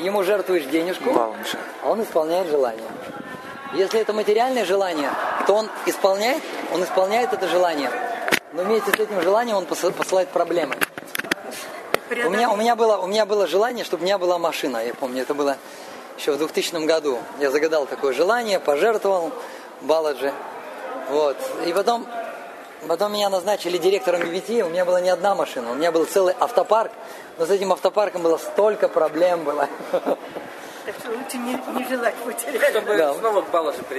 Ему жертвуешь денежку, а он исполняет желание. Если это материальное желание, то он исполняет, он исполняет это желание. Но вместе с этим желанием он посыл- посылает проблемы. У меня, у, меня было, у меня было желание, чтобы у меня была машина. Я помню, это было еще в 2000 году. Я загадал такое желание, пожертвовал Баладжи. Вот. И потом, потом меня назначили директором BBT. У меня была не одна машина, у меня был целый автопарк. Но с этим автопарком было столько проблем было. Так что лучше не, не желать потерять. Чтобы Да. снова к Балаше приехать.